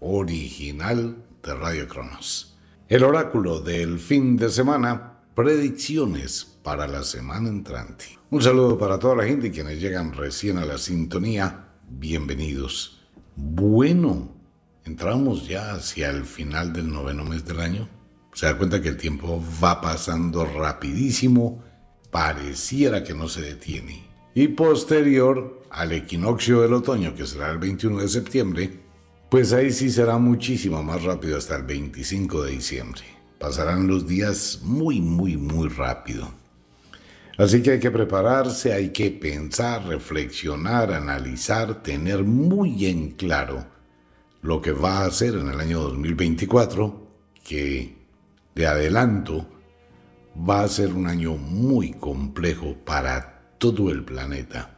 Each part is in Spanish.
original de Radio Cronos. El oráculo del fin de semana, predicciones para la semana entrante. Un saludo para toda la gente quienes llegan recién a la sintonía, bienvenidos. Bueno, entramos ya hacia el final del noveno mes del año. Se da cuenta que el tiempo va pasando rapidísimo, pareciera que no se detiene. Y posterior al equinoccio del otoño, que será el 21 de septiembre, pues ahí sí será muchísimo más rápido hasta el 25 de diciembre. Pasarán los días muy, muy, muy rápido. Así que hay que prepararse, hay que pensar, reflexionar, analizar, tener muy en claro lo que va a hacer en el año 2024, que de adelanto va a ser un año muy complejo para todo el planeta.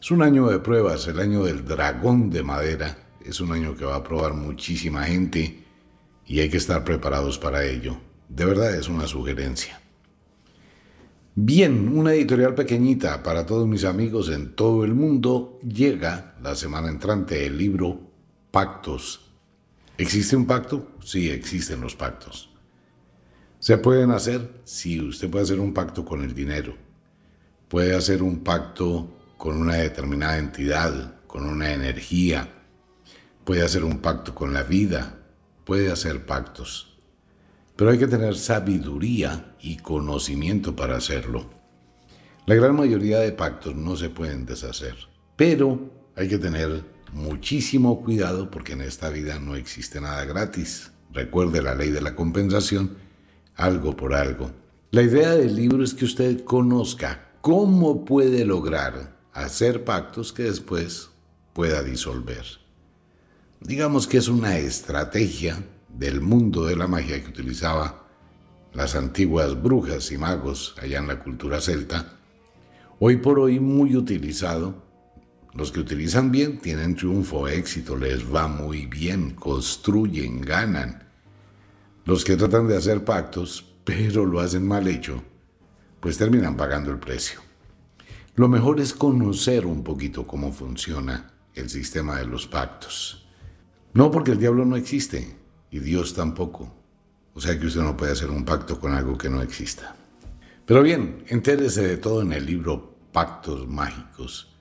Es un año de pruebas, el año del dragón de madera, es un año que va a probar muchísima gente y hay que estar preparados para ello. De verdad es una sugerencia. Bien, una editorial pequeñita para todos mis amigos en todo el mundo. Llega la semana entrante el libro Pactos. ¿Existe un pacto? Sí, existen los pactos. ¿Se pueden hacer? Sí, usted puede hacer un pacto con el dinero. Puede hacer un pacto con una determinada entidad, con una energía, puede hacer un pacto con la vida, puede hacer pactos. Pero hay que tener sabiduría y conocimiento para hacerlo. La gran mayoría de pactos no se pueden deshacer, pero hay que tener muchísimo cuidado porque en esta vida no existe nada gratis. Recuerde la ley de la compensación, algo por algo. La idea del libro es que usted conozca cómo puede lograr hacer pactos que después pueda disolver. Digamos que es una estrategia del mundo de la magia que utilizaba las antiguas brujas y magos allá en la cultura celta, hoy por hoy muy utilizado. Los que utilizan bien tienen triunfo, éxito, les va muy bien, construyen, ganan. Los que tratan de hacer pactos, pero lo hacen mal hecho, pues terminan pagando el precio. Lo mejor es conocer un poquito cómo funciona el sistema de los pactos. No porque el diablo no existe y Dios tampoco. O sea que usted no puede hacer un pacto con algo que no exista. Pero bien, entérese de todo en el libro Pactos Mágicos.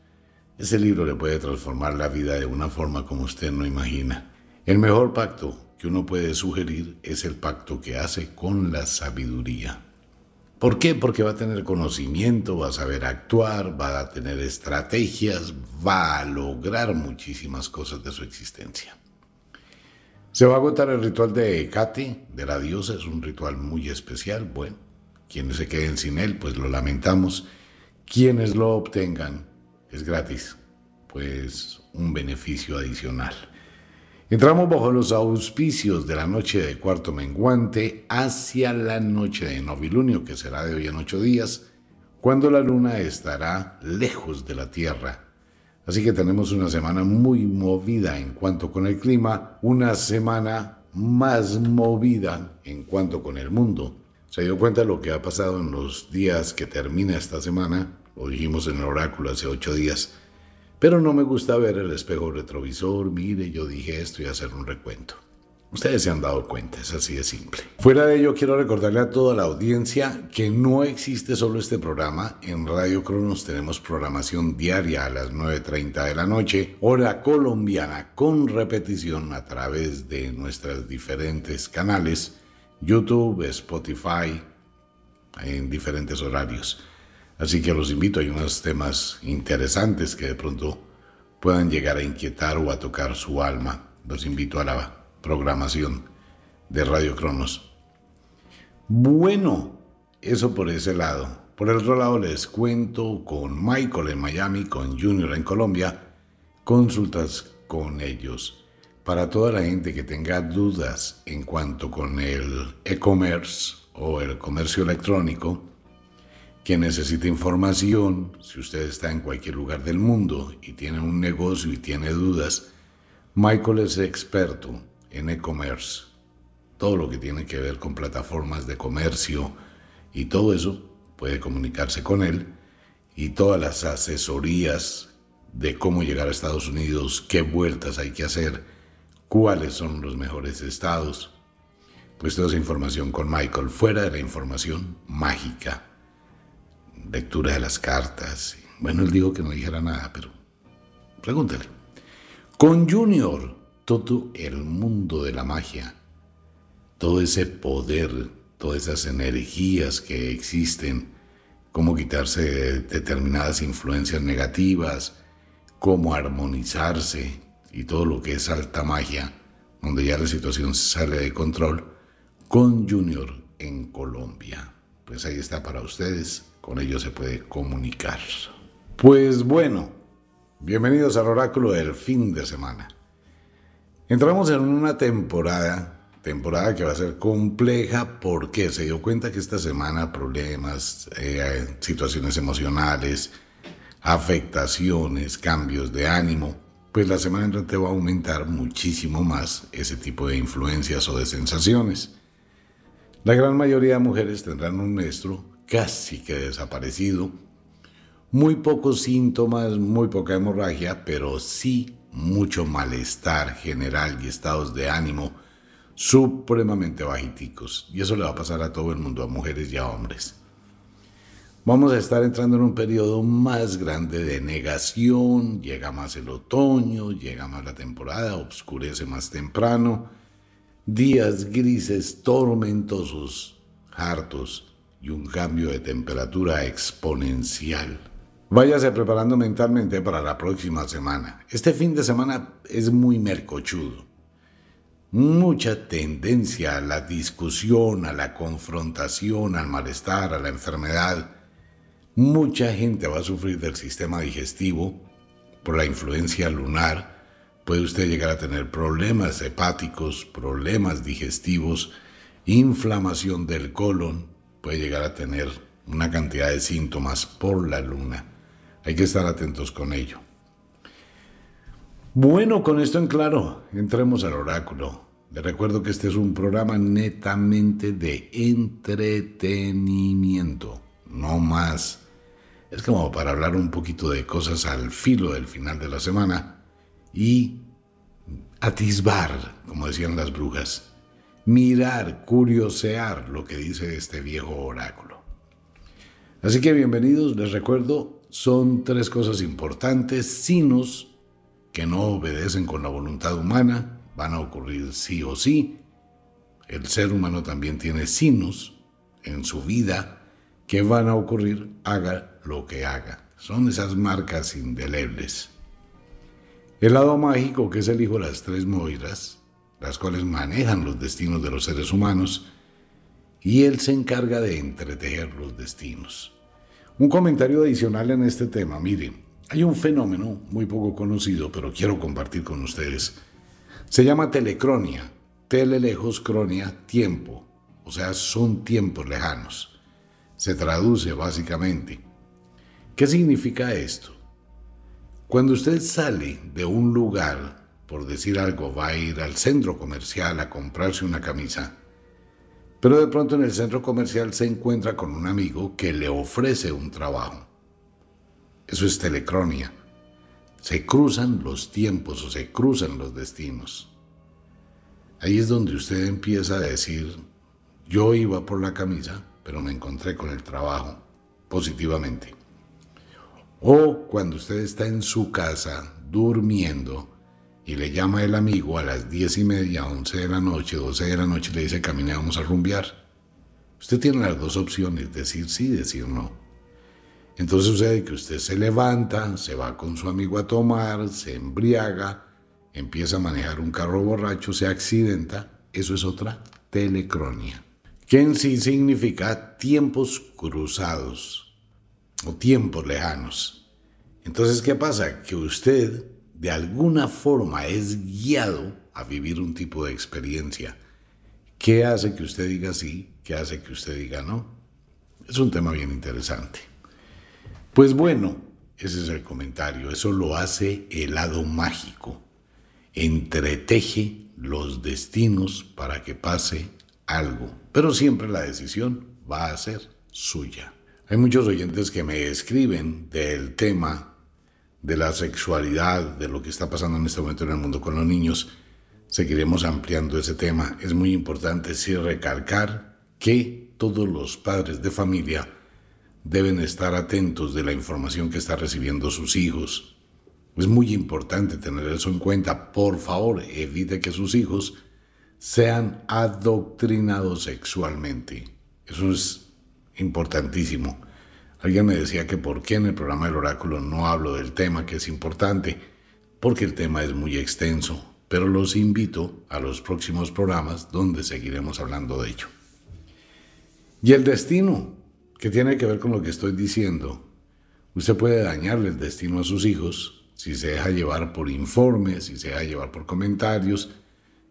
Ese libro le puede transformar la vida de una forma como usted no imagina. El mejor pacto que uno puede sugerir es el pacto que hace con la sabiduría. ¿Por qué? Porque va a tener conocimiento, va a saber actuar, va a tener estrategias, va a lograr muchísimas cosas de su existencia. Se va a agotar el ritual de Hecate, de la diosa, es un ritual muy especial. Bueno, quienes se queden sin él, pues lo lamentamos. Quienes lo obtengan, es gratis, pues un beneficio adicional. Entramos bajo los auspicios de la noche de cuarto menguante hacia la noche de novilunio, que será de hoy en ocho días, cuando la luna estará lejos de la Tierra Así que tenemos una semana muy movida en cuanto con el clima, una semana más movida en cuanto con el mundo. Se dio cuenta de lo que ha pasado en los días que termina esta semana, lo dijimos en el oráculo hace ocho días, pero no me gusta ver el espejo retrovisor, mire, yo dije esto y hacer un recuento. Ustedes se han dado cuenta, es así de simple. Fuera de ello, quiero recordarle a toda la audiencia que no existe solo este programa. En Radio Cronos tenemos programación diaria a las 9.30 de la noche, hora colombiana, con repetición a través de nuestros diferentes canales, YouTube, Spotify, en diferentes horarios. Así que los invito, hay unos temas interesantes que de pronto puedan llegar a inquietar o a tocar su alma. Los invito a la programación de Radio Cronos. Bueno, eso por ese lado. Por el otro lado les cuento con Michael en Miami, con Junior en Colombia, consultas con ellos. Para toda la gente que tenga dudas en cuanto con el e-commerce o el comercio electrónico, que necesite información, si usted está en cualquier lugar del mundo y tiene un negocio y tiene dudas, Michael es experto en e-commerce, todo lo que tiene que ver con plataformas de comercio y todo eso, puede comunicarse con él y todas las asesorías de cómo llegar a Estados Unidos, qué vueltas hay que hacer, cuáles son los mejores estados. Pues toda esa información con Michael, fuera de la información mágica, lectura de las cartas. Bueno, él dijo que no dijera nada, pero pregúntale. Con Junior todo el mundo de la magia, todo ese poder, todas esas energías que existen, cómo quitarse de determinadas influencias negativas, cómo armonizarse y todo lo que es alta magia, donde ya la situación sale de control, con Junior en Colombia. Pues ahí está para ustedes, con ellos se puede comunicar. Pues bueno, bienvenidos al oráculo del fin de semana. Entramos en una temporada, temporada que va a ser compleja porque se dio cuenta que esta semana problemas, eh, situaciones emocionales, afectaciones, cambios de ánimo, pues la semana entrante va a aumentar muchísimo más ese tipo de influencias o de sensaciones. La gran mayoría de mujeres tendrán un menstruo casi que desaparecido, muy pocos síntomas, muy poca hemorragia, pero sí mucho malestar general y estados de ánimo supremamente bajiticos. Y eso le va a pasar a todo el mundo, a mujeres y a hombres. Vamos a estar entrando en un periodo más grande de negación, llega más el otoño, llega más la temporada, oscurece más temprano, días grises, tormentosos, hartos y un cambio de temperatura exponencial. Váyase preparando mentalmente para la próxima semana. Este fin de semana es muy mercochudo. Mucha tendencia a la discusión, a la confrontación, al malestar, a la enfermedad. Mucha gente va a sufrir del sistema digestivo por la influencia lunar. Puede usted llegar a tener problemas hepáticos, problemas digestivos, inflamación del colon. Puede llegar a tener una cantidad de síntomas por la luna. Hay que estar atentos con ello. Bueno, con esto en claro, entremos al oráculo. Le recuerdo que este es un programa netamente de entretenimiento, no más. Es como para hablar un poquito de cosas al filo del final de la semana y atisbar, como decían las brujas, mirar, curiosear lo que dice este viejo oráculo. Así que bienvenidos, les recuerdo, son tres cosas importantes, sinos que no obedecen con la voluntad humana, van a ocurrir sí o sí. El ser humano también tiene sinos en su vida que van a ocurrir haga lo que haga. Son esas marcas indelebles. El lado mágico, que es el hijo de las tres moiras, las cuales manejan los destinos de los seres humanos, y él se encarga de entretejer los destinos. Un comentario adicional en este tema. Miren, hay un fenómeno muy poco conocido, pero quiero compartir con ustedes. Se llama telecronia. Tele lejos, cronia, tiempo. O sea, son tiempos lejanos. Se traduce básicamente. ¿Qué significa esto? Cuando usted sale de un lugar, por decir algo, va a ir al centro comercial a comprarse una camisa, Pero de pronto en el centro comercial se encuentra con un amigo que le ofrece un trabajo. Eso es telecronia. Se cruzan los tiempos o se cruzan los destinos. Ahí es donde usted empieza a decir, yo iba por la camisa, pero me encontré con el trabajo positivamente. O cuando usted está en su casa durmiendo y le llama el amigo a las diez y media, once de la noche, doce de la noche le dice camine, vamos a rumbear. Usted tiene las dos opciones, decir sí, decir no. Entonces sucede que usted se levanta, se va con su amigo a tomar, se embriaga, empieza a manejar un carro borracho, se accidenta. Eso es otra telecronia, que en sí significa tiempos cruzados o tiempos lejanos. Entonces, ¿qué pasa? Que usted de alguna forma es guiado a vivir un tipo de experiencia. ¿Qué hace que usted diga sí? ¿Qué hace que usted diga no? Es un tema bien interesante. Pues bueno, ese es el comentario. Eso lo hace el lado mágico. Entreteje los destinos para que pase algo. Pero siempre la decisión va a ser suya. Hay muchos oyentes que me escriben del tema de la sexualidad, de lo que está pasando en este momento en el mundo con los niños. Seguiremos ampliando ese tema. Es muy importante sí recalcar que todos los padres de familia deben estar atentos de la información que están recibiendo sus hijos. Es muy importante tener eso en cuenta. Por favor, evite que sus hijos sean adoctrinados sexualmente. Eso es importantísimo. Alguien me decía que por qué en el programa del oráculo no hablo del tema, que es importante, porque el tema es muy extenso, pero los invito a los próximos programas donde seguiremos hablando de ello. Y el destino, que tiene que ver con lo que estoy diciendo. Usted puede dañarle el destino a sus hijos si se deja llevar por informes, si se deja llevar por comentarios.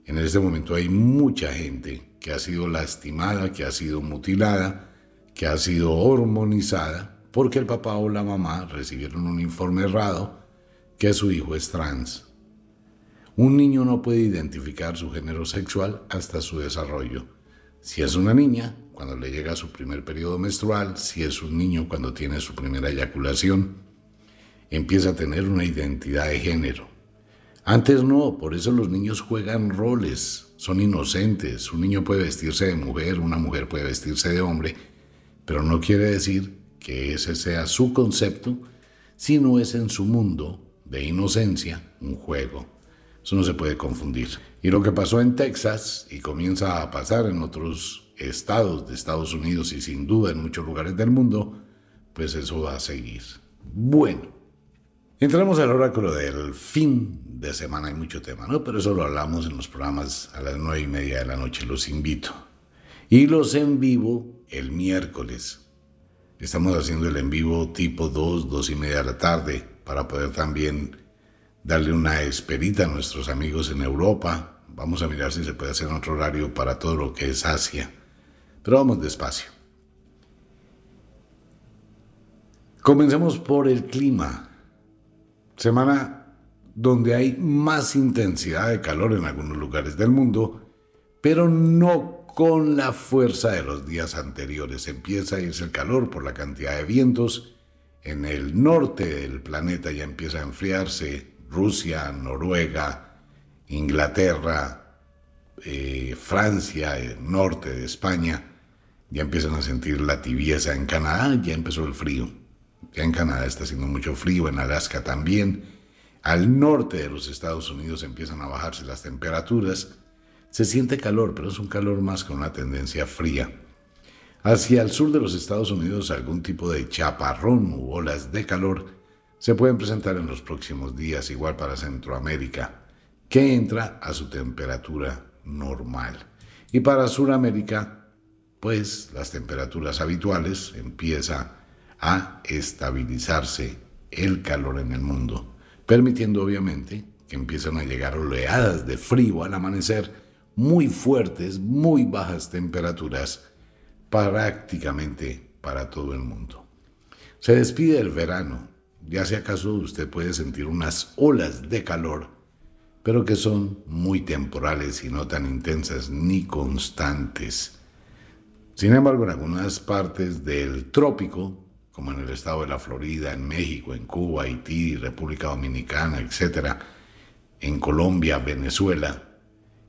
En este momento hay mucha gente que ha sido lastimada, que ha sido mutilada, que ha sido hormonizada porque el papá o la mamá recibieron un informe errado que su hijo es trans. Un niño no puede identificar su género sexual hasta su desarrollo. Si es una niña, cuando le llega su primer periodo menstrual, si es un niño cuando tiene su primera eyaculación, empieza a tener una identidad de género. Antes no, por eso los niños juegan roles, son inocentes. Un niño puede vestirse de mujer, una mujer puede vestirse de hombre, pero no quiere decir que ese sea su concepto, sino es en su mundo de inocencia un juego. Eso no se puede confundir. Y lo que pasó en Texas y comienza a pasar en otros estados de Estados Unidos y sin duda en muchos lugares del mundo, pues eso va a seguir. Bueno, entramos al oráculo del fin de semana. Hay mucho tema, ¿no? Pero eso lo hablamos en los programas a las nueve y media de la noche. Los invito. Y los en vivo el miércoles. Estamos haciendo el en vivo tipo 2, 2 y media de la tarde para poder también darle una esperita a nuestros amigos en Europa. Vamos a mirar si se puede hacer otro horario para todo lo que es Asia. Pero vamos despacio. Comencemos por el clima. Semana donde hay más intensidad de calor en algunos lugares del mundo, pero no con la fuerza de los días anteriores. Empieza a irse el calor por la cantidad de vientos. En el norte del planeta ya empieza a enfriarse. Rusia, Noruega, Inglaterra, eh, Francia, el norte de España, ya empiezan a sentir la tibieza. En Canadá ya empezó el frío. Ya en Canadá está haciendo mucho frío, en Alaska también. Al norte de los Estados Unidos empiezan a bajarse las temperaturas se siente calor, pero es un calor más con una tendencia fría. Hacia el sur de los Estados Unidos algún tipo de chaparrón u olas de calor se pueden presentar en los próximos días, igual para Centroamérica, que entra a su temperatura normal. Y para Sudamérica, pues las temperaturas habituales empieza a estabilizarse el calor en el mundo, permitiendo obviamente que empiezan a llegar oleadas de frío al amanecer muy fuertes, muy bajas temperaturas prácticamente para todo el mundo. Se despide el verano, ya si acaso usted puede sentir unas olas de calor, pero que son muy temporales y no tan intensas ni constantes. Sin embargo, en algunas partes del trópico, como en el estado de la Florida, en México, en Cuba, Haití, República Dominicana, etc., en Colombia, Venezuela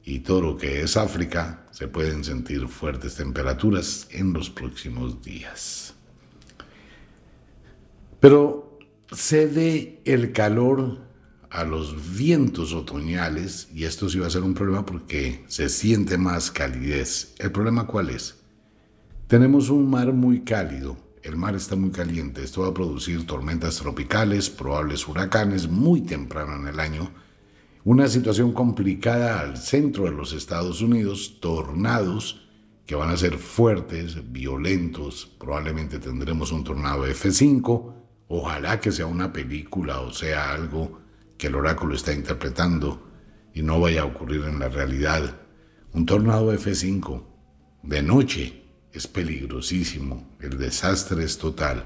y todo lo que es África, se pueden sentir fuertes temperaturas en los próximos días. Pero cede el calor a los vientos otoñales y esto sí va a ser un problema porque se siente más calidez. ¿El problema cuál es? Tenemos un mar muy cálido el mar está muy caliente. Esto va a producir tormentas tropicales, probables huracanes muy temprano en el año. Una situación complicada al centro de los Estados Unidos, tornados que van a ser fuertes, violentos. Probablemente tendremos un tornado F5. Ojalá que sea una película o sea algo que el oráculo está interpretando y no vaya a ocurrir en la realidad. Un tornado F5 de noche es peligrosísimo, el desastre es total.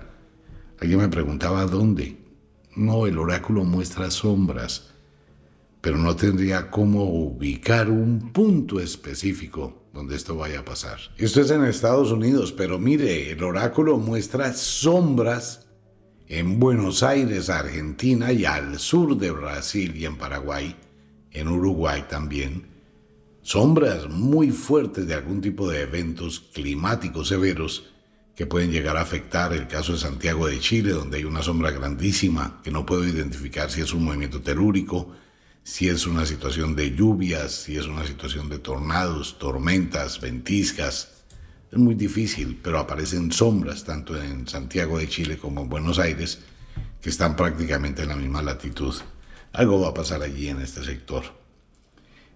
Alguien me preguntaba dónde. No, el oráculo muestra sombras, pero no tendría cómo ubicar un punto específico donde esto vaya a pasar. Esto es en Estados Unidos, pero mire, el oráculo muestra sombras en Buenos Aires, Argentina y al sur de Brasil y en Paraguay, en Uruguay también sombras muy fuertes de algún tipo de eventos climáticos severos que pueden llegar a afectar el caso de Santiago de Chile, donde hay una sombra grandísima que no puedo identificar si es un movimiento telúrico, si es una situación de lluvias, si es una situación de tornados, tormentas, ventiscas. Es muy difícil, pero aparecen sombras tanto en Santiago de Chile como en Buenos Aires, que están prácticamente en la misma latitud. Algo va a pasar allí en este sector.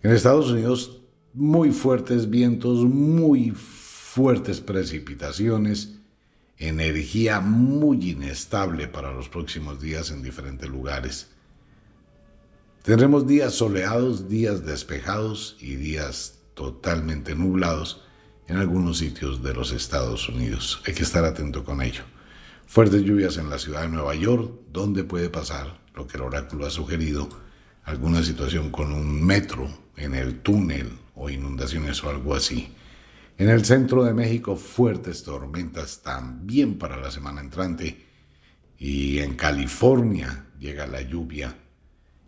En Estados Unidos muy fuertes vientos, muy fuertes precipitaciones, energía muy inestable para los próximos días en diferentes lugares. Tendremos días soleados, días despejados y días totalmente nublados en algunos sitios de los Estados Unidos. Hay que estar atento con ello. Fuertes lluvias en la ciudad de Nueva York, donde puede pasar lo que el oráculo ha sugerido, alguna situación con un metro en el túnel o inundaciones o algo así. En el centro de México fuertes tormentas también para la semana entrante y en California llega la lluvia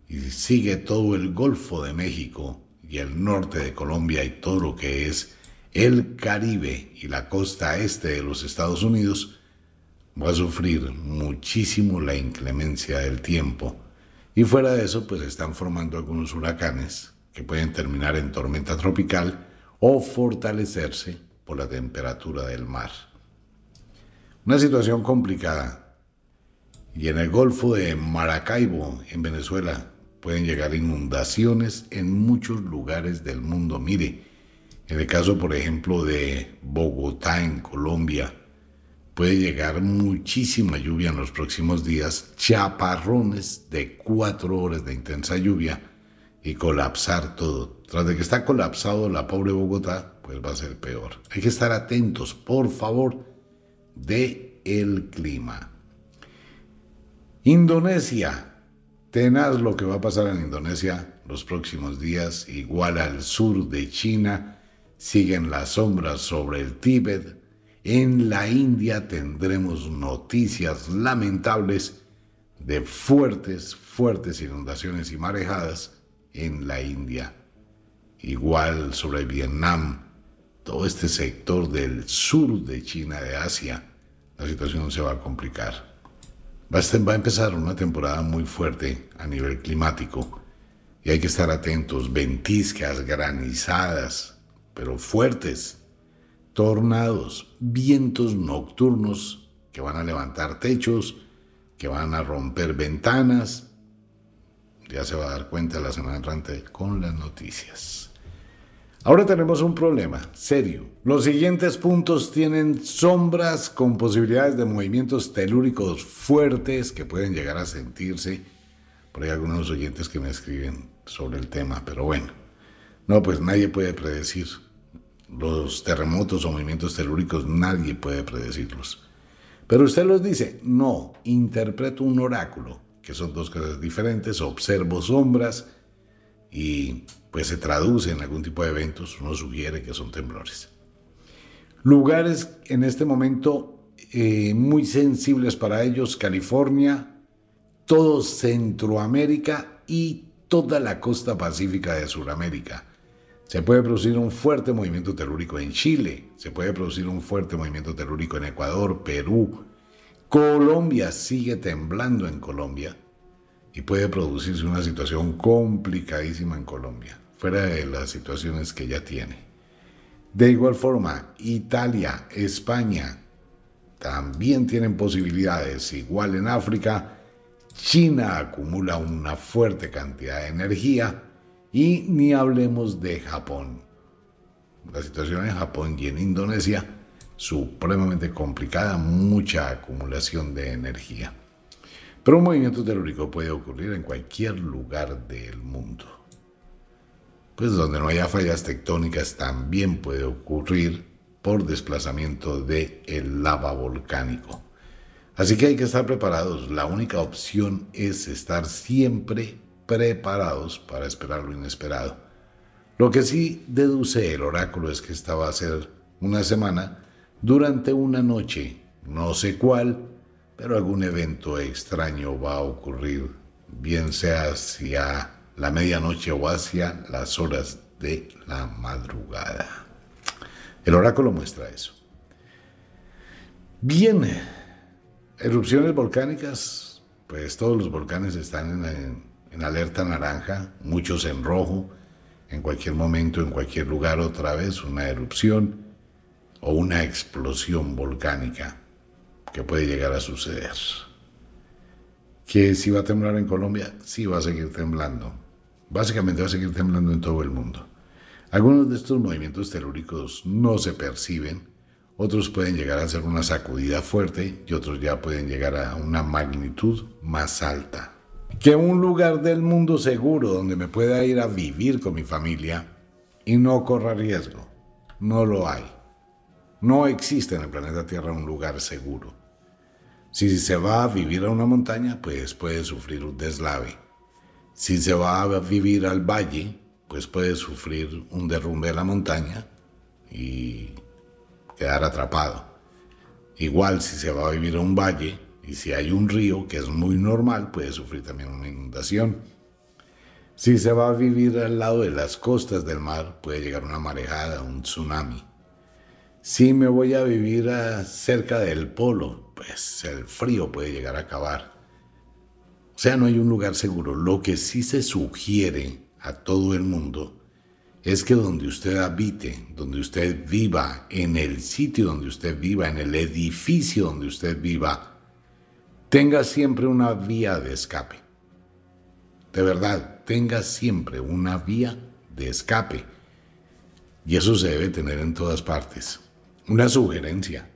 y sigue todo el Golfo de México y el norte de Colombia y todo lo que es el Caribe y la costa este de los Estados Unidos va a sufrir muchísimo la inclemencia del tiempo. Y fuera de eso, pues están formando algunos huracanes que pueden terminar en tormenta tropical o fortalecerse por la temperatura del mar. Una situación complicada. Y en el Golfo de Maracaibo, en Venezuela, pueden llegar inundaciones en muchos lugares del mundo. Mire, en el caso, por ejemplo, de Bogotá, en Colombia, puede llegar muchísima lluvia en los próximos días, chaparrones de cuatro horas de intensa lluvia y colapsar todo. Tras de que está colapsado la pobre Bogotá, pues va a ser peor. Hay que estar atentos, por favor, de el clima. Indonesia. Tenaz lo que va a pasar en Indonesia los próximos días, igual al sur de China. Siguen las sombras sobre el Tíbet. En la India tendremos noticias lamentables de fuertes, fuertes inundaciones y marejadas en la India. Igual sobre Vietnam, todo este sector del sur de China, de Asia, la situación se va a complicar. Va a empezar una temporada muy fuerte a nivel climático y hay que estar atentos. Ventiscas, granizadas, pero fuertes, tornados, vientos nocturnos que van a levantar techos, que van a romper ventanas, ya se va a dar cuenta la semana entrante con las noticias. Ahora tenemos un problema serio. Los siguientes puntos tienen sombras con posibilidades de movimientos telúricos fuertes que pueden llegar a sentirse. Por ahí algunos oyentes que me escriben sobre el tema, pero bueno. No, pues nadie puede predecir. Los terremotos o movimientos telúricos nadie puede predecirlos. Pero usted los dice, no, interpreto un oráculo que son dos cosas diferentes, observo sombras y pues se traduce en algún tipo de eventos, uno sugiere que son temblores. Lugares en este momento eh, muy sensibles para ellos, California, todo Centroamérica y toda la costa pacífica de Sudamérica. Se puede producir un fuerte movimiento telúrico en Chile, se puede producir un fuerte movimiento telúrico en Ecuador, Perú. Colombia sigue temblando en Colombia y puede producirse una situación complicadísima en Colombia, fuera de las situaciones que ya tiene. De igual forma, Italia, España también tienen posibilidades, igual en África, China acumula una fuerte cantidad de energía y ni hablemos de Japón. La situación en Japón y en Indonesia supremamente complicada, mucha acumulación de energía. Pero un movimiento telúrico puede ocurrir en cualquier lugar del mundo. Pues donde no haya fallas tectónicas también puede ocurrir por desplazamiento de lava volcánico. Así que hay que estar preparados. La única opción es estar siempre preparados para esperar lo inesperado. Lo que sí deduce el oráculo es que esta va a ser una semana durante una noche, no sé cuál, pero algún evento extraño va a ocurrir, bien sea hacia la medianoche o hacia las horas de la madrugada. El oráculo muestra eso. Bien, erupciones volcánicas, pues todos los volcanes están en, en alerta naranja, muchos en rojo, en cualquier momento, en cualquier lugar otra vez una erupción o una explosión volcánica que puede llegar a suceder. ¿Que si va a temblar en Colombia? Sí va a seguir temblando. Básicamente va a seguir temblando en todo el mundo. Algunos de estos movimientos telúricos no se perciben, otros pueden llegar a ser una sacudida fuerte y otros ya pueden llegar a una magnitud más alta que un lugar del mundo seguro donde me pueda ir a vivir con mi familia y no corra riesgo. No lo hay. No existe en el planeta Tierra un lugar seguro. Si se va a vivir a una montaña, pues puede sufrir un deslave. Si se va a vivir al valle, pues puede sufrir un derrumbe de la montaña y quedar atrapado. Igual si se va a vivir a un valle, y si hay un río, que es muy normal, puede sufrir también una inundación. Si se va a vivir al lado de las costas del mar, puede llegar una marejada, un tsunami. Si me voy a vivir cerca del polo, pues el frío puede llegar a acabar. O sea, no hay un lugar seguro. Lo que sí se sugiere a todo el mundo es que donde usted habite, donde usted viva, en el sitio donde usted viva, en el edificio donde usted viva, tenga siempre una vía de escape. De verdad, tenga siempre una vía de escape. Y eso se debe tener en todas partes. Una sugerencia.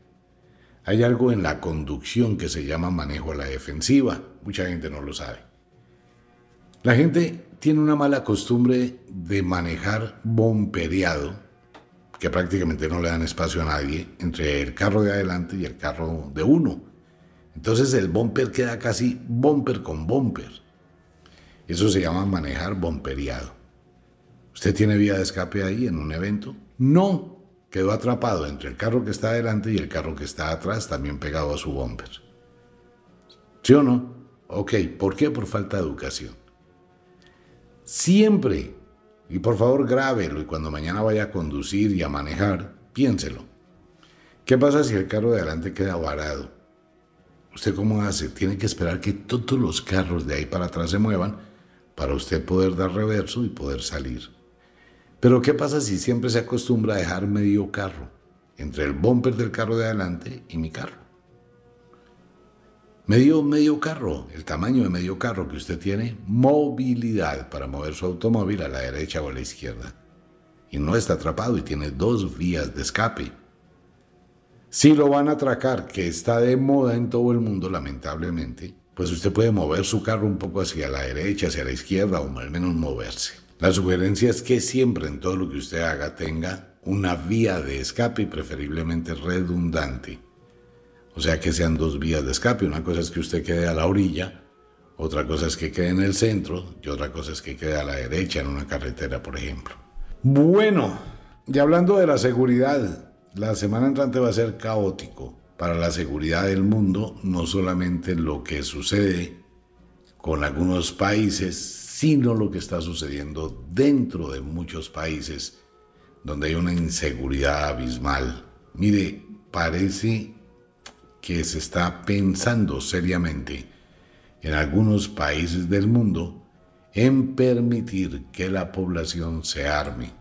Hay algo en la conducción que se llama manejo a la defensiva. Mucha gente no lo sabe. La gente tiene una mala costumbre de manejar bompereado, que prácticamente no le dan espacio a nadie, entre el carro de adelante y el carro de uno. Entonces el bumper queda casi bumper con bumper. Eso se llama manejar bumperiado. ¿Usted tiene vía de escape ahí en un evento? No. Quedó atrapado entre el carro que está adelante y el carro que está atrás, también pegado a su bumper. ¿Sí o no? Ok, ¿por qué? Por falta de educación. Siempre, y por favor grábelo y cuando mañana vaya a conducir y a manejar, piénselo. ¿Qué pasa si el carro de adelante queda varado? ¿Usted cómo hace? Tiene que esperar que todos los carros de ahí para atrás se muevan para usted poder dar reverso y poder salir. Pero ¿qué pasa si siempre se acostumbra a dejar medio carro entre el bumper del carro de adelante y mi carro? Medio, medio carro, el tamaño de medio carro que usted tiene, movilidad para mover su automóvil a la derecha o a la izquierda. Y no está atrapado y tiene dos vías de escape. Si lo van a atracar, que está de moda en todo el mundo, lamentablemente, pues usted puede mover su carro un poco hacia la derecha, hacia la izquierda o al menos moverse. La sugerencia es que siempre en todo lo que usted haga tenga una vía de escape y preferiblemente redundante. O sea que sean dos vías de escape. Una cosa es que usted quede a la orilla, otra cosa es que quede en el centro y otra cosa es que quede a la derecha en una carretera, por ejemplo. Bueno, y hablando de la seguridad, la semana entrante va a ser caótico para la seguridad del mundo, no solamente lo que sucede con algunos países, sino lo que está sucediendo dentro de muchos países donde hay una inseguridad abismal. Mire, parece que se está pensando seriamente en algunos países del mundo en permitir que la población se arme.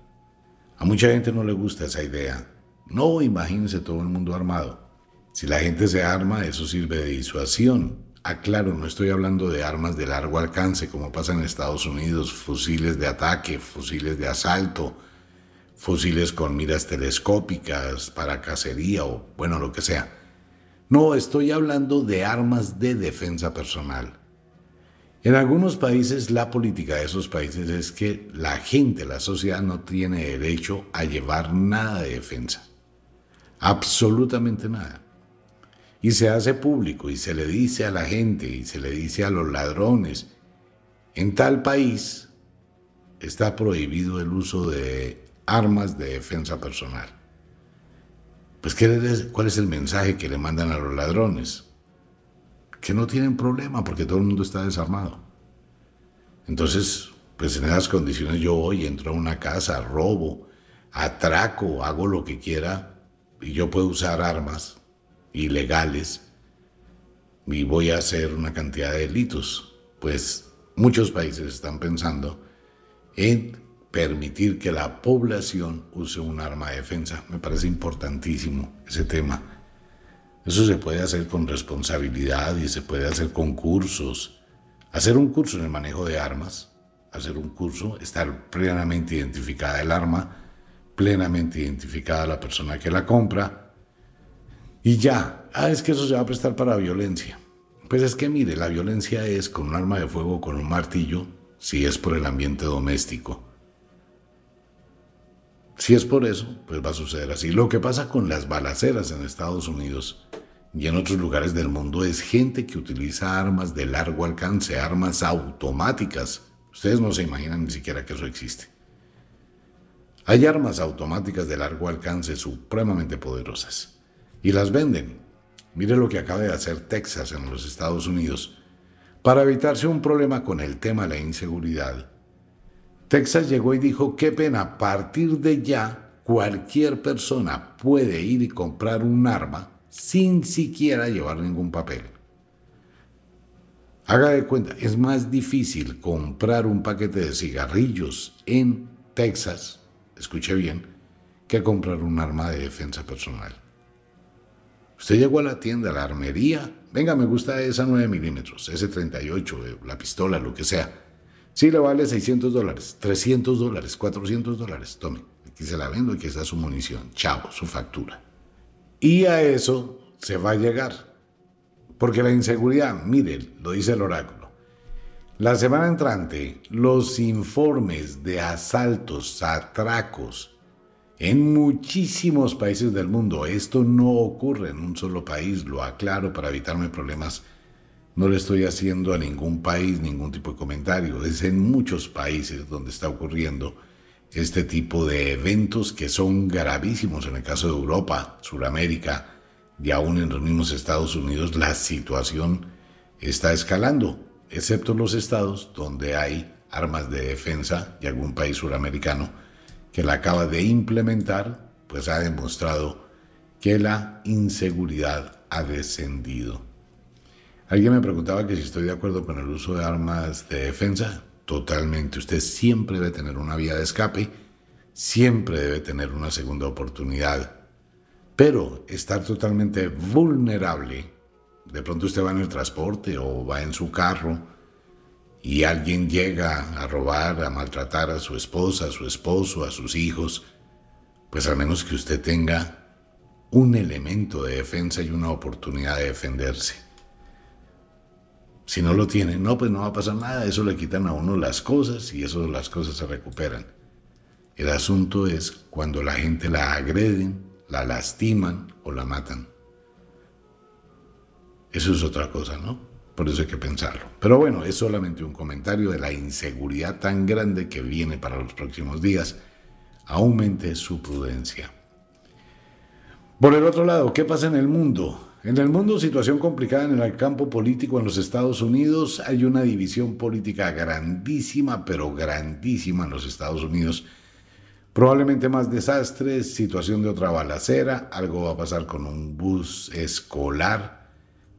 A mucha gente no le gusta esa idea. No imagínense todo el mundo armado. Si la gente se arma, eso sirve de disuasión. Aclaro, no estoy hablando de armas de largo alcance como pasa en Estados Unidos, fusiles de ataque, fusiles de asalto, fusiles con miras telescópicas para cacería o bueno, lo que sea. No, estoy hablando de armas de defensa personal. En algunos países la política de esos países es que la gente, la sociedad no tiene derecho a llevar nada de defensa. Absolutamente nada. Y se hace público y se le dice a la gente y se le dice a los ladrones, en tal país está prohibido el uso de armas de defensa personal. Pues ¿cuál es el mensaje que le mandan a los ladrones? Que no tienen problema porque todo el mundo está desarmado. Entonces, pues en esas condiciones yo voy, entro a una casa, robo, atraco, hago lo que quiera y yo puedo usar armas ilegales y voy a hacer una cantidad de delitos. Pues muchos países están pensando en permitir que la población use un arma de defensa. Me parece importantísimo ese tema. Eso se puede hacer con responsabilidad y se puede hacer con cursos. Hacer un curso en el manejo de armas, hacer un curso, estar plenamente identificada el arma, plenamente identificada la persona que la compra. Y ya, ah, es que eso se va a prestar para violencia. Pues es que mire, la violencia es con un arma de fuego, con un martillo, si es por el ambiente doméstico. Si es por eso, pues va a suceder así. Lo que pasa con las balaceras en Estados Unidos y en otros lugares del mundo es gente que utiliza armas de largo alcance, armas automáticas. Ustedes no se imaginan ni siquiera que eso existe. Hay armas automáticas de largo alcance supremamente poderosas y las venden. Mire lo que acaba de hacer Texas en los Estados Unidos para evitarse un problema con el tema de la inseguridad Texas llegó y dijo, qué pena, a partir de ya cualquier persona puede ir y comprar un arma sin siquiera llevar ningún papel. Haga de cuenta, es más difícil comprar un paquete de cigarrillos en Texas, escuche bien, que comprar un arma de defensa personal. Usted llegó a la tienda, a la armería, venga, me gusta esa 9 milímetros, ese 38, eh, la pistola, lo que sea Sí, le vale 600 dólares, 300 dólares, 400 dólares. Tome, aquí se la vendo, aquí está su munición. Chao, su factura. Y a eso se va a llegar. Porque la inseguridad, mire, lo dice el oráculo. La semana entrante, los informes de asaltos, atracos, en muchísimos países del mundo, esto no ocurre en un solo país, lo aclaro para evitarme problemas no le estoy haciendo a ningún país ningún tipo de comentario. Es en muchos países donde está ocurriendo este tipo de eventos que son gravísimos. En el caso de Europa, Sudamérica y aún en los mismos Estados Unidos, la situación está escalando, excepto los estados donde hay armas de defensa y algún país suramericano que la acaba de implementar, pues ha demostrado que la inseguridad ha descendido. Alguien me preguntaba que si estoy de acuerdo con el uso de armas de defensa. Totalmente. Usted siempre debe tener una vía de escape, siempre debe tener una segunda oportunidad. Pero estar totalmente vulnerable, de pronto usted va en el transporte o va en su carro y alguien llega a robar, a maltratar a su esposa, a su esposo, a sus hijos, pues al menos que usted tenga un elemento de defensa y una oportunidad de defenderse. Si no lo tiene, no, pues no va a pasar nada, eso le quitan a uno las cosas y eso las cosas se recuperan. El asunto es cuando la gente la agreden, la lastiman o la matan. Eso es otra cosa, ¿no? Por eso hay que pensarlo. Pero bueno, es solamente un comentario de la inseguridad tan grande que viene para los próximos días. Aumente su prudencia. Por el otro lado, ¿qué pasa en el mundo? En el mundo, situación complicada en el campo político en los Estados Unidos. Hay una división política grandísima, pero grandísima en los Estados Unidos. Probablemente más desastres, situación de otra balacera, algo va a pasar con un bus escolar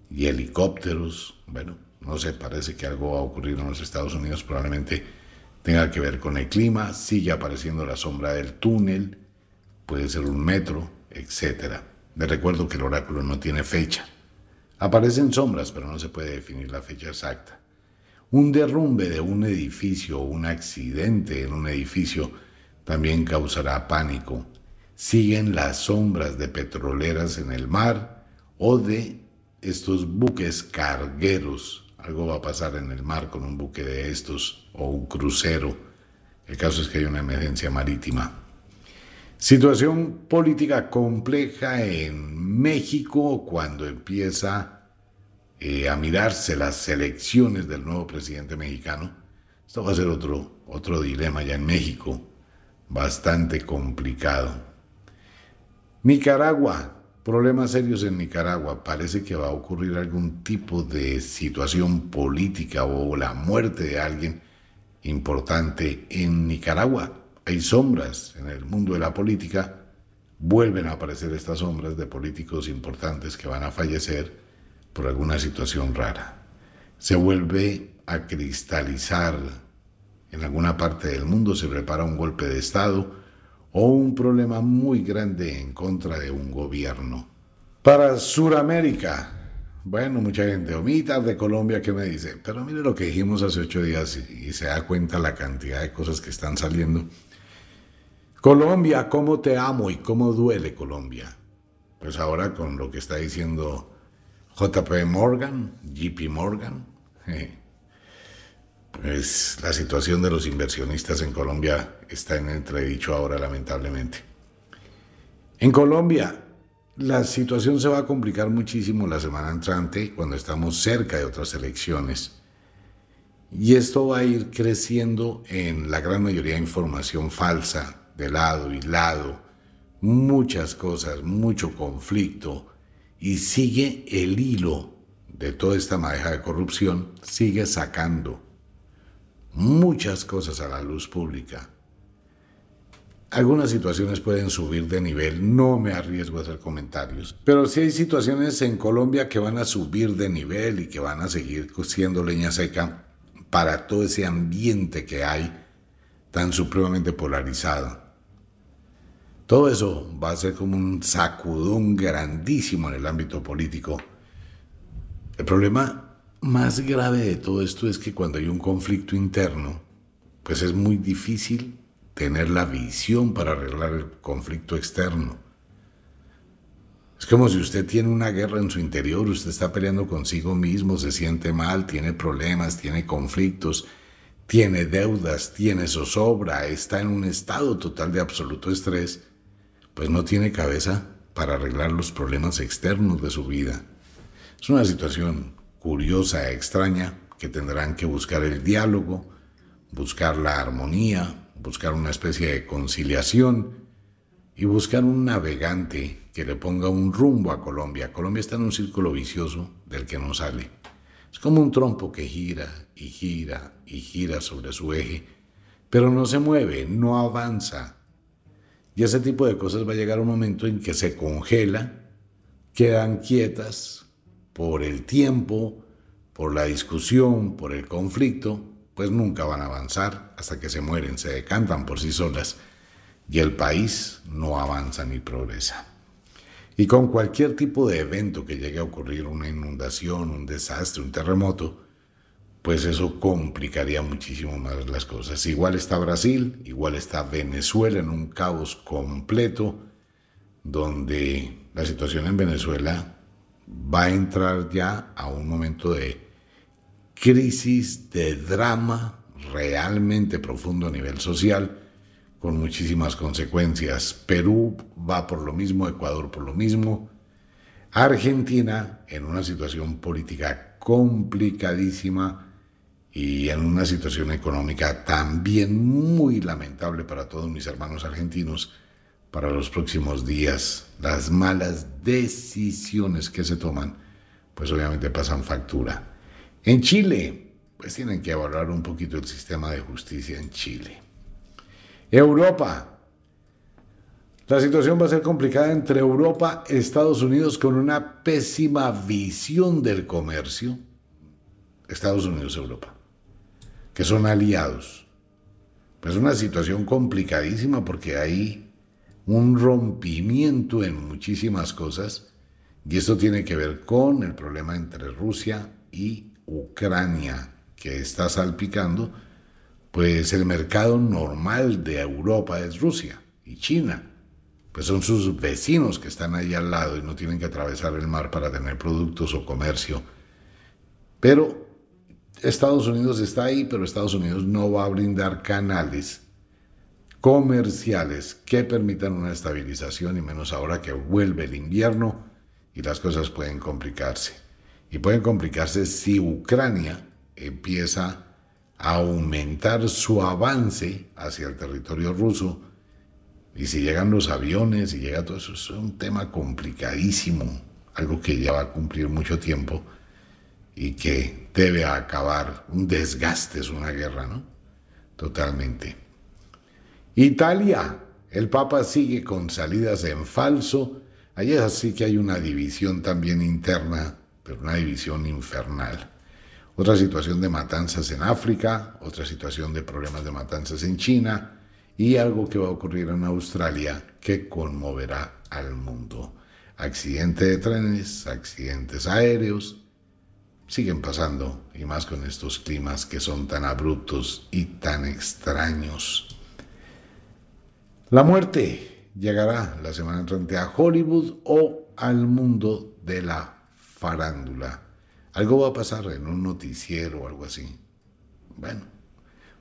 y helicópteros. Bueno, no sé, parece que algo va a ocurrir en los Estados Unidos, probablemente tenga que ver con el clima, sigue apareciendo la sombra del túnel, puede ser un metro, etcétera. Les recuerdo que el oráculo no tiene fecha. Aparecen sombras, pero no se puede definir la fecha exacta. Un derrumbe de un edificio o un accidente en un edificio también causará pánico. Siguen las sombras de petroleras en el mar o de estos buques cargueros. Algo va a pasar en el mar con un buque de estos o un crucero. El caso es que hay una emergencia marítima. Situación política compleja en México cuando empieza eh, a mirarse las elecciones del nuevo presidente mexicano. Esto va a ser otro, otro dilema ya en México, bastante complicado. Nicaragua, problemas serios en Nicaragua. Parece que va a ocurrir algún tipo de situación política o la muerte de alguien importante en Nicaragua hay sombras en el mundo de la política, vuelven a aparecer estas sombras de políticos importantes que van a fallecer por alguna situación rara. Se vuelve a cristalizar en alguna parte del mundo, se prepara un golpe de Estado o un problema muy grande en contra de un gobierno. Para Sudamérica, bueno, mucha gente, omita de Colombia, ¿qué me dice? Pero mire lo que dijimos hace ocho días y se da cuenta la cantidad de cosas que están saliendo. Colombia, ¿cómo te amo y cómo duele Colombia? Pues ahora con lo que está diciendo JP Morgan, JP Morgan, pues la situación de los inversionistas en Colombia está en entredicho ahora lamentablemente. En Colombia, la situación se va a complicar muchísimo la semana entrante cuando estamos cerca de otras elecciones. Y esto va a ir creciendo en la gran mayoría de información falsa, de lado y lado, muchas cosas, mucho conflicto, y sigue el hilo de toda esta madeja de corrupción, sigue sacando muchas cosas a la luz pública. Algunas situaciones pueden subir de nivel, no me arriesgo a hacer comentarios, pero sí hay situaciones en Colombia que van a subir de nivel y que van a seguir siendo leña seca para todo ese ambiente que hay tan supremamente polarizado. Todo eso va a ser como un sacudón grandísimo en el ámbito político. El problema más grave de todo esto es que cuando hay un conflicto interno, pues es muy difícil tener la visión para arreglar el conflicto externo. Es como si usted tiene una guerra en su interior, usted está peleando consigo mismo, se siente mal, tiene problemas, tiene conflictos, tiene deudas, tiene zozobra, está en un estado total de absoluto estrés pues no tiene cabeza para arreglar los problemas externos de su vida. Es una situación curiosa, e extraña, que tendrán que buscar el diálogo, buscar la armonía, buscar una especie de conciliación y buscar un navegante que le ponga un rumbo a Colombia. Colombia está en un círculo vicioso del que no sale. Es como un trompo que gira y gira y gira sobre su eje, pero no se mueve, no avanza, y ese tipo de cosas va a llegar un momento en que se congela, quedan quietas por el tiempo, por la discusión, por el conflicto, pues nunca van a avanzar hasta que se mueren, se decantan por sí solas y el país no avanza ni progresa. Y con cualquier tipo de evento que llegue a ocurrir, una inundación, un desastre, un terremoto, pues eso complicaría muchísimo más las cosas. Igual está Brasil, igual está Venezuela en un caos completo, donde la situación en Venezuela va a entrar ya a un momento de crisis, de drama realmente profundo a nivel social, con muchísimas consecuencias. Perú va por lo mismo, Ecuador por lo mismo, Argentina en una situación política complicadísima, y en una situación económica también muy lamentable para todos mis hermanos argentinos, para los próximos días. Las malas decisiones que se toman, pues obviamente pasan factura. En Chile, pues tienen que evaluar un poquito el sistema de justicia en Chile. Europa. La situación va a ser complicada entre Europa y Estados Unidos con una pésima visión del comercio. Estados Unidos Europa, que son aliados. Pues una situación complicadísima porque hay un rompimiento en muchísimas cosas y esto tiene que ver con el problema entre Rusia y Ucrania que está salpicando, pues el mercado normal de Europa es Rusia y China. Pues son sus vecinos que están ahí al lado y no tienen que atravesar el mar para tener productos o comercio. Pero Estados Unidos está ahí, pero Estados Unidos no va a brindar canales comerciales que permitan una estabilización y menos ahora que vuelve el invierno y las cosas pueden complicarse. Y pueden complicarse si Ucrania empieza a aumentar su avance hacia el territorio ruso y si llegan los aviones y llega todo eso, es un tema complicadísimo, algo que ya va a cumplir mucho tiempo y que debe acabar. Un desgaste es una guerra, ¿no? Totalmente. Italia, el Papa sigue con salidas en falso. Allí así que hay una división también interna, pero una división infernal. Otra situación de matanzas en África, otra situación de problemas de matanzas en China y algo que va a ocurrir en Australia que conmoverá al mundo. Accidente de trenes, accidentes aéreos, siguen pasando, y más con estos climas que son tan abruptos y tan extraños. La muerte llegará la semana entrante a Hollywood o al mundo de la farándula. Algo va a pasar en un noticiero o algo así. Bueno,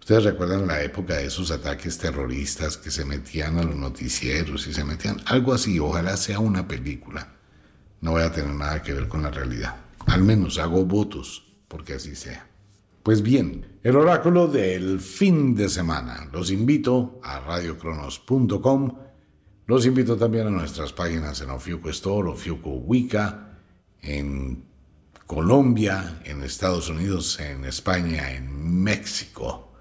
ustedes recuerdan la época de esos ataques terroristas que se metían a los noticieros y se metían algo así. Ojalá sea una película. No voy a tener nada que ver con la realidad. Al menos hago votos porque así sea. Pues bien, el oráculo del fin de semana. Los invito a radiocronos.com. Los invito también a nuestras páginas en Ofiuco Store, Ofiuco Wicca, en Colombia, en Estados Unidos, en España, en México.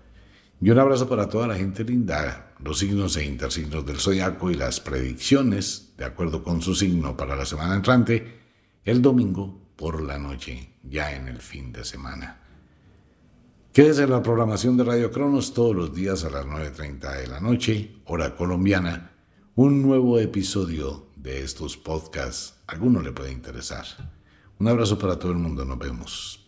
Y un abrazo para toda la gente linda, los signos e intersignos del zodiaco y las predicciones, de acuerdo con su signo para la semana entrante, el domingo por la noche, ya en el fin de semana. Quédese en la programación de Radio Cronos todos los días a las 9.30 de la noche, hora colombiana, un nuevo episodio de estos podcasts. Alguno le puede interesar. Un abrazo para todo el mundo, nos vemos.